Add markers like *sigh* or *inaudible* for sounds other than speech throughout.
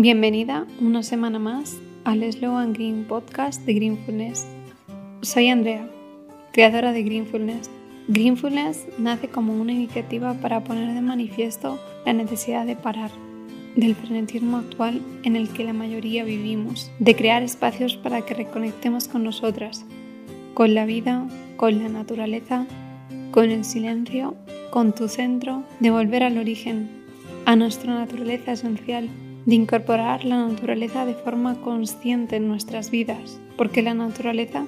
Bienvenida una semana más al Slow and Green podcast de Greenfulness. Soy Andrea, creadora de Greenfulness. Greenfulness nace como una iniciativa para poner de manifiesto la necesidad de parar del frenetismo actual en el que la mayoría vivimos, de crear espacios para que reconectemos con nosotras, con la vida, con la naturaleza, con el silencio, con tu centro, de volver al origen, a nuestra naturaleza esencial de incorporar la naturaleza de forma consciente en nuestras vidas, porque la naturaleza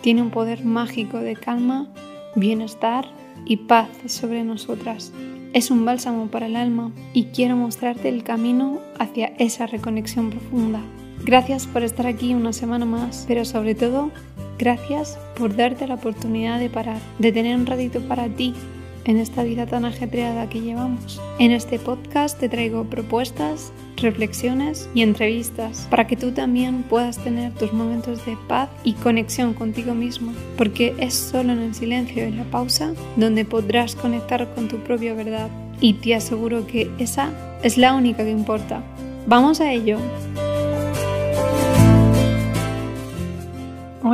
tiene un poder mágico de calma, bienestar y paz sobre nosotras. Es un bálsamo para el alma y quiero mostrarte el camino hacia esa reconexión profunda. Gracias por estar aquí una semana más, pero sobre todo, gracias por darte la oportunidad de parar, de tener un ratito para ti en esta vida tan ajetreada que llevamos. En este podcast te traigo propuestas, reflexiones y entrevistas para que tú también puedas tener tus momentos de paz y conexión contigo mismo, porque es solo en el silencio y la pausa donde podrás conectar con tu propia verdad y te aseguro que esa es la única que importa. Vamos a ello.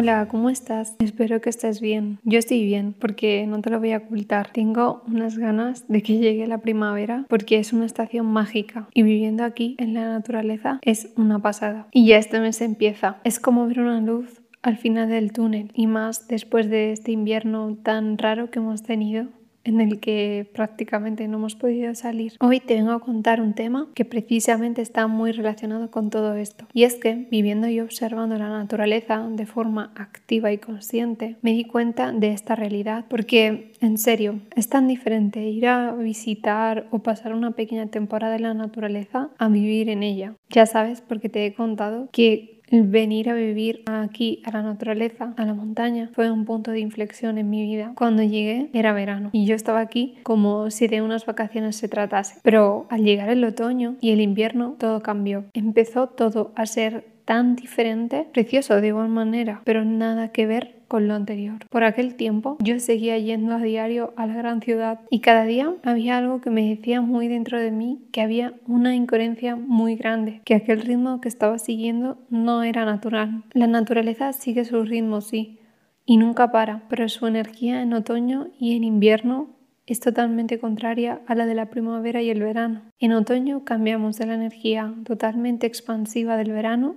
Hola, ¿cómo estás? Espero que estés bien. Yo estoy bien porque no te lo voy a ocultar. Tengo unas ganas de que llegue la primavera porque es una estación mágica y viviendo aquí en la naturaleza es una pasada. Y ya este mes empieza. Es como ver una luz al final del túnel y más después de este invierno tan raro que hemos tenido en el que prácticamente no hemos podido salir. Hoy te vengo a contar un tema que precisamente está muy relacionado con todo esto. Y es que, viviendo y observando la naturaleza de forma activa y consciente, me di cuenta de esta realidad porque, en serio, es tan diferente ir a visitar o pasar una pequeña temporada en la naturaleza a vivir en ella. Ya sabes, porque te he contado que venir a vivir aquí a la naturaleza, a la montaña, fue un punto de inflexión en mi vida. Cuando llegué era verano y yo estaba aquí como si de unas vacaciones se tratase. Pero al llegar el otoño y el invierno todo cambió. Empezó todo a ser tan diferente, precioso de igual manera, pero nada que ver con lo anterior. Por aquel tiempo yo seguía yendo a diario a la gran ciudad y cada día había algo que me decía muy dentro de mí que había una incoherencia muy grande, que aquel ritmo que estaba siguiendo no era natural. La naturaleza sigue su ritmo, sí, y nunca para, pero su energía en otoño y en invierno es totalmente contraria a la de la primavera y el verano. En otoño cambiamos de la energía totalmente expansiva del verano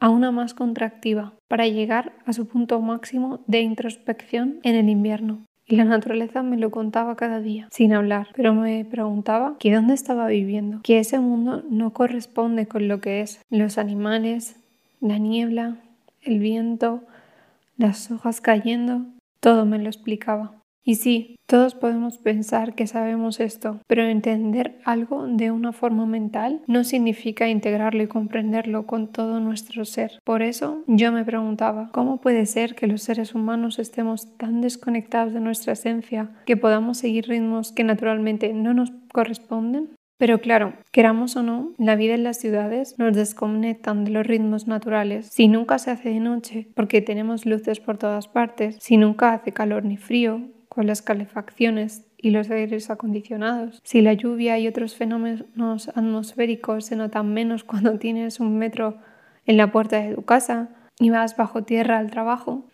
a una más contractiva para llegar a su punto máximo de introspección en el invierno. Y la naturaleza me lo contaba cada día, sin hablar, pero me preguntaba que dónde estaba viviendo, que ese mundo no corresponde con lo que es. Los animales, la niebla, el viento, las hojas cayendo, todo me lo explicaba. Y sí, todos podemos pensar que sabemos esto, pero entender algo de una forma mental no significa integrarlo y comprenderlo con todo nuestro ser. Por eso yo me preguntaba, ¿cómo puede ser que los seres humanos estemos tan desconectados de nuestra esencia que podamos seguir ritmos que naturalmente no nos corresponden? Pero claro, queramos o no, la vida en las ciudades nos desconectan de los ritmos naturales. Si nunca se hace de noche, porque tenemos luces por todas partes, si nunca hace calor ni frío, con las calefacciones y los aires acondicionados. Si la lluvia y otros fenómenos atmosféricos se notan menos *laughs* cuando tienes un metro en la puerta de tu casa y vas bajo tierra al trabajo,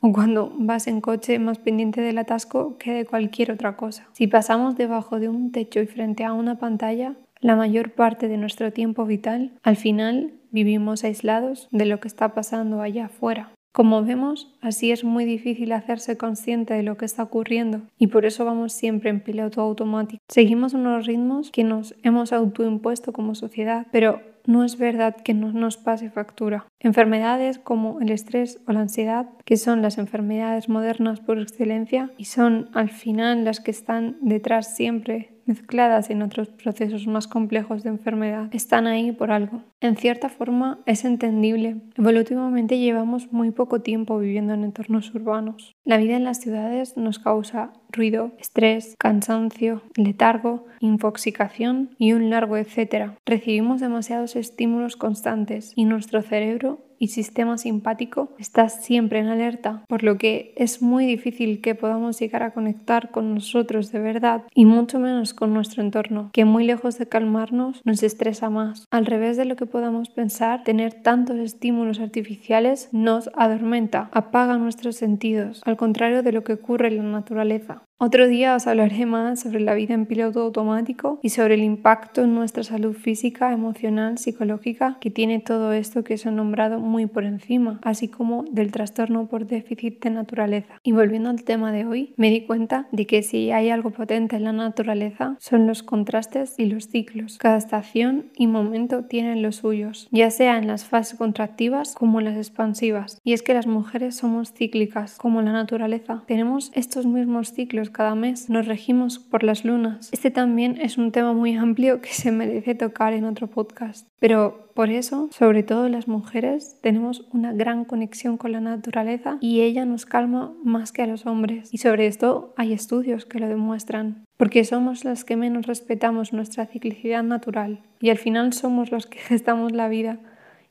o cuando vas en coche más pendiente del atasco que de cualquier otra cosa. Si pasamos debajo de un techo y frente a una pantalla, la mayor parte de nuestro tiempo vital, al final vivimos aislados de lo que está pasando allá afuera. Como vemos, así es muy difícil hacerse consciente de lo que está ocurriendo y por eso vamos siempre en piloto automático. Seguimos unos ritmos que nos hemos autoimpuesto como sociedad, pero no es verdad que no nos pase factura. Enfermedades como el estrés o la ansiedad, que son las enfermedades modernas por excelencia y son al final las que están detrás siempre mezcladas en otros procesos más complejos de enfermedad, están ahí por algo. En cierta forma es entendible. Evolutivamente llevamos muy poco tiempo viviendo en entornos urbanos. La vida en las ciudades nos causa ruido, estrés, cansancio, letargo, infoxicación y un largo etcétera. Recibimos demasiados estímulos constantes y nuestro cerebro y sistema simpático está siempre en alerta, por lo que es muy difícil que podamos llegar a conectar con nosotros de verdad y mucho menos con nuestro entorno, que muy lejos de calmarnos nos estresa más. Al revés de lo que podamos pensar, tener tantos estímulos artificiales nos adormenta, apaga nuestros sentidos, al contrario de lo que ocurre en la naturaleza. Otro día os hablaré más sobre la vida en piloto automático y sobre el impacto en nuestra salud física, emocional, psicológica que tiene todo esto que os he nombrado muy por encima, así como del trastorno por déficit de naturaleza. Y volviendo al tema de hoy, me di cuenta de que si hay algo potente en la naturaleza son los contrastes y los ciclos. Cada estación y momento tienen los suyos, ya sea en las fases contractivas como en las expansivas. Y es que las mujeres somos cíclicas, como la naturaleza. Tenemos estos mismos ciclos cada mes, nos regimos por las lunas. Este también es un tema muy amplio que se merece tocar en otro podcast. Pero por eso, sobre todo las mujeres, tenemos una gran conexión con la naturaleza y ella nos calma más que a los hombres. Y sobre esto hay estudios que lo demuestran. Porque somos las que menos respetamos nuestra ciclicidad natural y al final somos los que gestamos la vida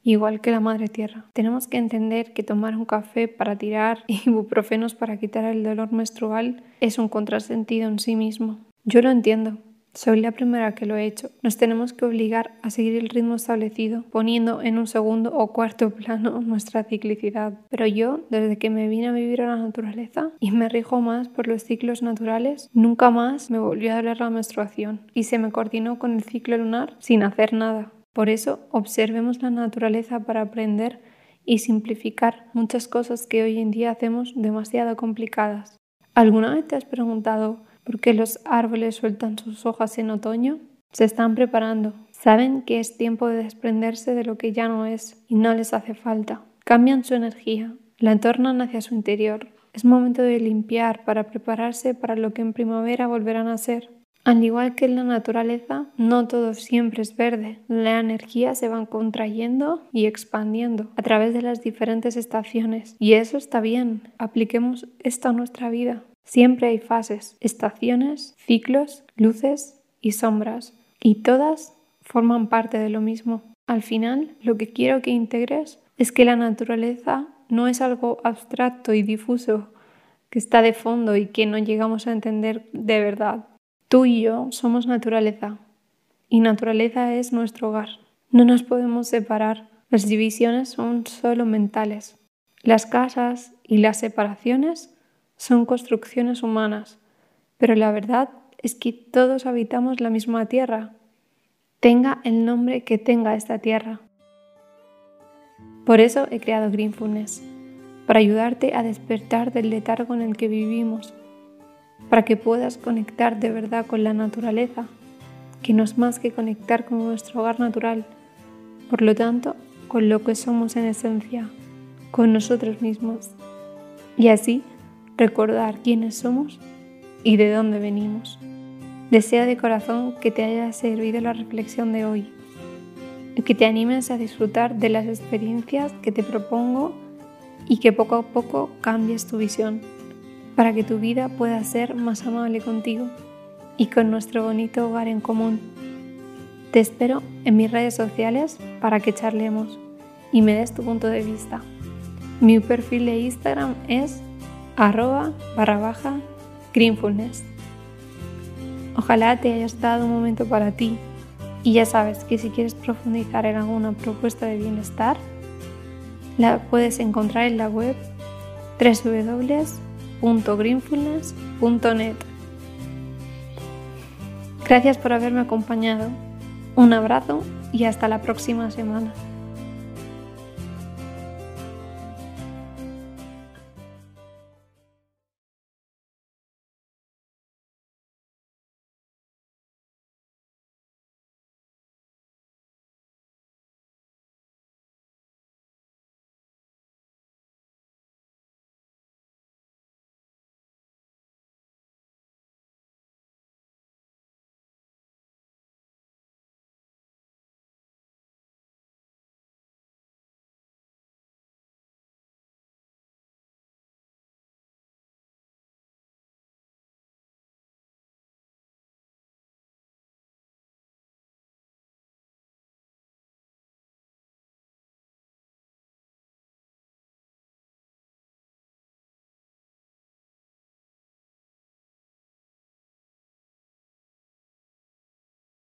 igual que la madre tierra. Tenemos que entender que tomar un café para tirar *laughs* ibuprofenos para quitar el dolor menstrual es un contrasentido en sí mismo. Yo lo entiendo. Soy la primera que lo he hecho. Nos tenemos que obligar a seguir el ritmo establecido, poniendo en un segundo o cuarto *laughs* plano nuestra ciclicidad. Pero yo, desde que me vine a vivir a la naturaleza y me rijo más por los ciclos naturales, nunca más me volvió a doler la menstruación y se me coordinó con el ciclo lunar sin hacer nada. Por eso observemos la naturaleza para aprender y simplificar muchas cosas que hoy en día hacemos demasiado complicadas. ¿Alguna vez te has preguntado por qué los árboles sueltan sus hojas en otoño? Se están preparando. Saben que es tiempo de desprenderse de lo que ya no es y no les hace falta. Cambian su energía, la tornan hacia su interior. Es momento de limpiar para prepararse para lo que en primavera volverán a ser. Al igual que en la naturaleza, no todo siempre es verde. La energía se va contrayendo y expandiendo a través de las diferentes estaciones. Y eso está bien. Apliquemos esto a nuestra vida. Siempre hay fases, estaciones, ciclos, luces y sombras. Y todas forman parte de lo mismo. Al final, lo que quiero que integres es que la naturaleza no es algo abstracto y difuso que está de fondo y que no llegamos a entender de verdad. Tú y yo somos naturaleza y naturaleza es nuestro hogar. No nos podemos separar. Las divisiones son solo mentales. Las casas y las separaciones son construcciones humanas, pero la verdad es que todos habitamos la misma tierra, tenga el nombre que tenga esta tierra. Por eso he creado Greenfulness, para ayudarte a despertar del letargo en el que vivimos para que puedas conectar de verdad con la naturaleza, que no es más que conectar con nuestro hogar natural, por lo tanto, con lo que somos en esencia, con nosotros mismos, y así recordar quiénes somos y de dónde venimos. Deseo de corazón que te haya servido la reflexión de hoy y que te animes a disfrutar de las experiencias que te propongo y que poco a poco cambies tu visión para que tu vida pueda ser más amable contigo y con nuestro bonito hogar en común. Te espero en mis redes sociales para que charlemos y me des tu punto de vista. Mi perfil de Instagram es arroba barra baja greenfulness. Ojalá te haya dado un momento para ti y ya sabes que si quieres profundizar en alguna propuesta de bienestar, la puedes encontrar en la web www www.greenfulness.net. Gracias por haberme acompañado. Un abrazo y hasta la próxima semana.